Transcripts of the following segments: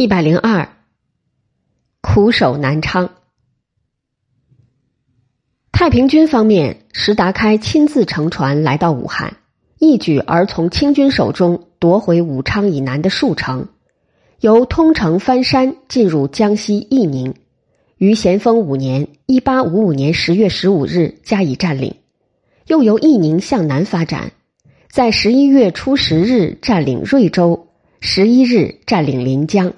一百零二，苦守南昌。太平军方面，石达开亲自乘船来到武汉，一举而从清军手中夺回武昌以南的数城，由通城翻山进入江西义宁，于咸丰五年（一八五五年十月十五日）加以占领，又由义宁向南发展，在十一月初十日占领瑞州，十一日占领临江。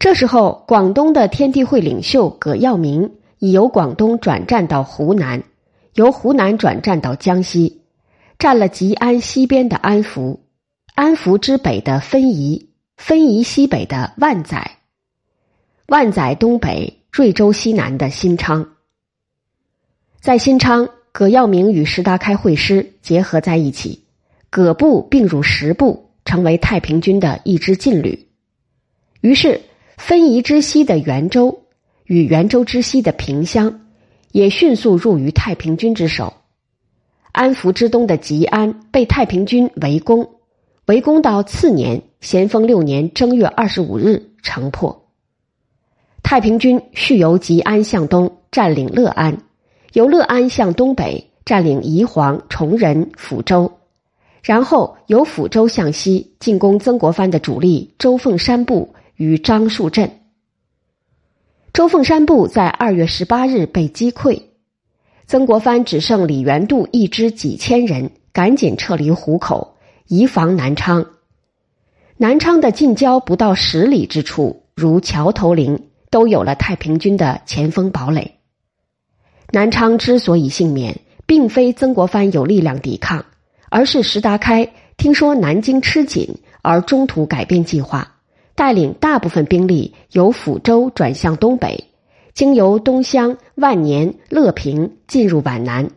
这时候，广东的天地会领袖葛耀明已由广东转战到湖南，由湖南转战到江西，占了吉安西边的安福，安福之北的分宜，分宜西北的万载，万载东北瑞州西南的新昌。在新昌，葛耀明与石达开会师结合在一起，葛部并入十部，成为太平军的一支劲旅。于是。分宜之西的元州与元州之西的萍乡，也迅速入于太平军之手。安福之东的吉安被太平军围攻，围攻到次年咸丰六年正月二十五日城破。太平军续由吉安向东占领乐安，由乐安向东北占领宜黄、崇仁、抚州，然后由抚州向西进攻曾国藩的主力周凤山部。与樟树镇，周凤山部在二月十八日被击溃，曾国藩只剩李元度一支几千人，赶紧撤离湖口，移防南昌。南昌的近郊不到十里之处，如桥头岭，都有了太平军的前锋堡垒。南昌之所以幸免，并非曾国藩有力量抵抗，而是石达开听说南京吃紧，而中途改变计划。带领大部分兵力由抚州转向东北，经由东乡、万年、乐平进入皖南，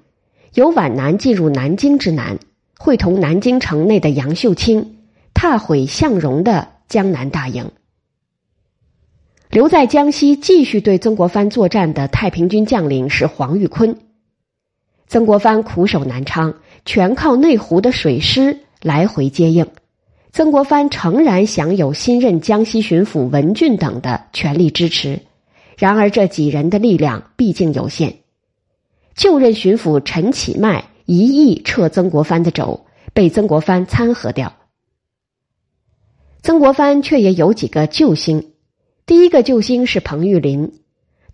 由皖南进入南京之南，会同南京城内的杨秀清，踏毁向荣的江南大营。留在江西继续对曾国藩作战的太平军将领是黄玉坤。曾国藩苦守南昌，全靠内湖的水师来回接应。曾国藩诚然享有新任江西巡抚文俊等的全力支持，然而这几人的力量毕竟有限。就任巡抚陈启迈一意撤曾国藩的肘，被曾国藩参合掉。曾国藩却也有几个救星，第一个救星是彭玉麟，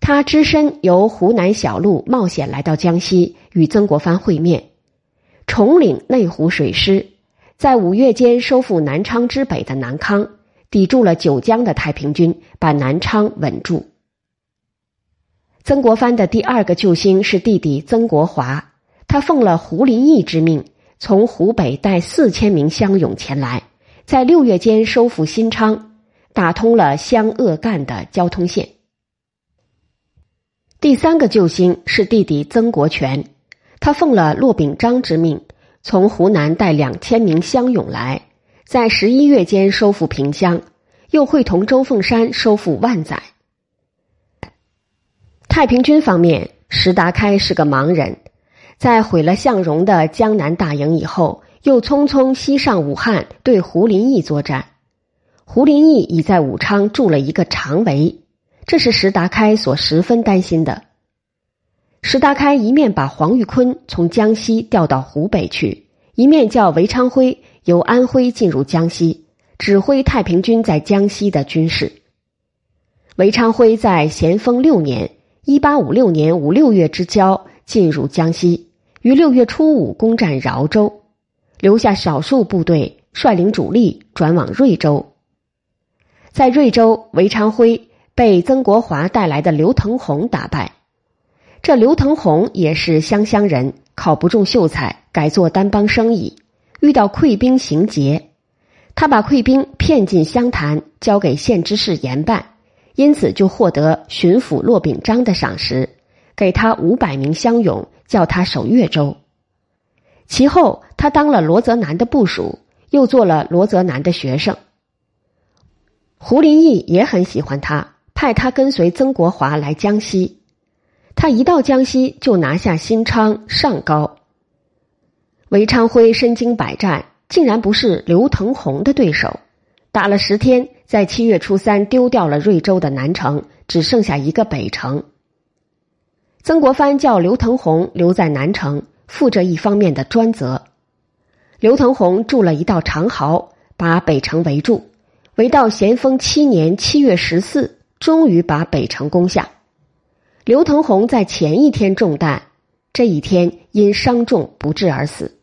他只身由湖南小路冒险来到江西，与曾国藩会面，统领内湖水师。在五月间收复南昌之北的南康，抵住了九江的太平军，把南昌稳住。曾国藩的第二个救星是弟弟曾国华，他奉了胡林翼之命，从湖北带四千名乡勇前来，在六月间收复新昌，打通了湘鄂赣的交通线。第三个救星是弟弟曾国荃，他奉了骆秉章之命。从湖南带两千名乡勇来，在十一月间收复萍乡，又会同周凤山收复万载。太平军方面，石达开是个盲人，在毁了向荣的江南大营以后，又匆匆西上武汉对胡林翼作战。胡林翼已在武昌筑了一个长围，这是石达开所十分担心的。石达开一面把黄玉坤从江西调到湖北去，一面叫韦昌辉由安徽进入江西，指挥太平军在江西的军事。韦昌辉在咸丰六年（一八五六年五六月之交）进入江西，于六月初五攻占饶州，留下少数部队，率领主力转往瑞州。在瑞州，韦昌辉被曾国华带来的刘腾洪打败。这刘腾洪也是湘乡人，考不中秀才，改做单帮生意，遇到溃兵行劫，他把溃兵骗进湘潭，交给县知事严办，因此就获得巡抚骆秉章的赏识，给他五百名乡勇，叫他守越州。其后，他当了罗泽南的部属，又做了罗泽南的学生。胡林翼也很喜欢他，派他跟随曾国华来江西。他一到江西，就拿下新昌、上高。韦昌辉身经百战，竟然不是刘腾洪的对手，打了十天，在七月初三丢掉了瑞州的南城，只剩下一个北城。曾国藩叫刘腾洪留在南城，负着一方面的专责。刘腾洪筑了一道长壕，把北城围住，围到咸丰七年七月十四，终于把北城攻下。刘腾红在前一天中弹，这一天因伤重不治而死。